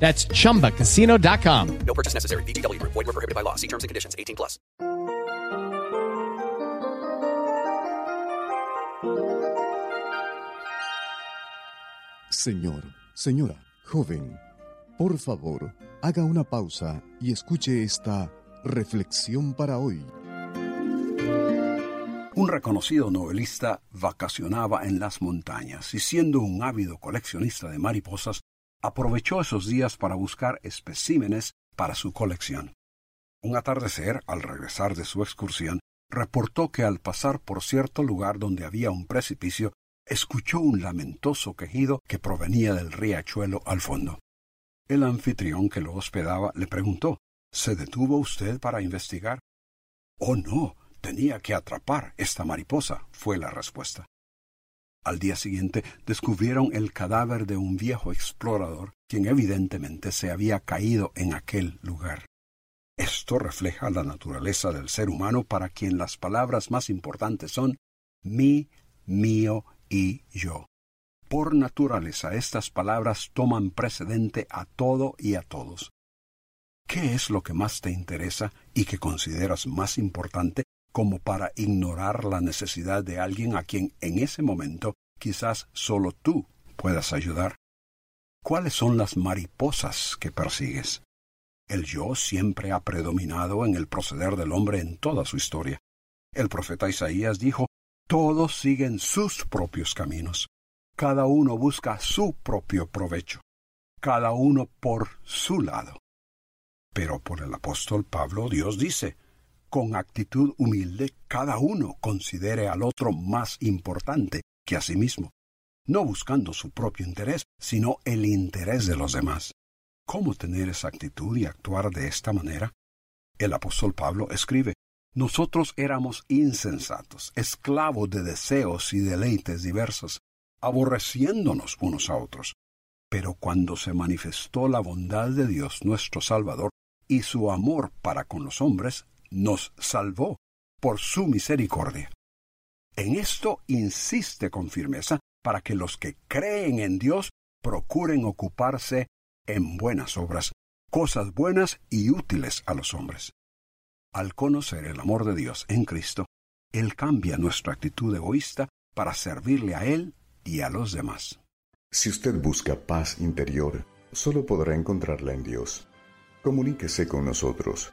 That's chumbacasino.com. No purchase necessary. VGW Group. Void were prohibited by law. See terms and conditions. 18 plus. Señor, señora, joven, por favor, haga una pausa y escuche esta reflexión para hoy. Un reconocido novelista vacacionaba en las montañas y siendo un ávido coleccionista de mariposas, aprovechó esos días para buscar especímenes para su colección. Un atardecer, al regresar de su excursión, reportó que al pasar por cierto lugar donde había un precipicio, escuchó un lamentoso quejido que provenía del riachuelo al fondo. El anfitrión que lo hospedaba le preguntó ¿Se detuvo usted para investigar? Oh, no, tenía que atrapar esta mariposa, fue la respuesta. Al día siguiente descubrieron el cadáver de un viejo explorador, quien evidentemente se había caído en aquel lugar. Esto refleja la naturaleza del ser humano para quien las palabras más importantes son mi, mío y yo. Por naturaleza estas palabras toman precedente a todo y a todos. ¿Qué es lo que más te interesa y que consideras más importante como para ignorar la necesidad de alguien a quien en ese momento quizás solo tú puedas ayudar? ¿Cuáles son las mariposas que persigues? El yo siempre ha predominado en el proceder del hombre en toda su historia. El profeta Isaías dijo, todos siguen sus propios caminos. Cada uno busca su propio provecho. Cada uno por su lado. Pero por el apóstol Pablo Dios dice, con actitud humilde cada uno considere al otro más importante que a sí mismo, no buscando su propio interés, sino el interés de los demás. ¿Cómo tener esa actitud y actuar de esta manera? El apóstol Pablo escribe, Nosotros éramos insensatos, esclavos de deseos y deleites diversos, aborreciéndonos unos a otros. Pero cuando se manifestó la bondad de Dios nuestro Salvador y su amor para con los hombres, nos salvó por su misericordia. En esto insiste con firmeza para que los que creen en Dios procuren ocuparse en buenas obras, cosas buenas y útiles a los hombres. Al conocer el amor de Dios en Cristo, Él cambia nuestra actitud egoísta para servirle a Él y a los demás. Si usted busca paz interior, solo podrá encontrarla en Dios. Comuníquese con nosotros.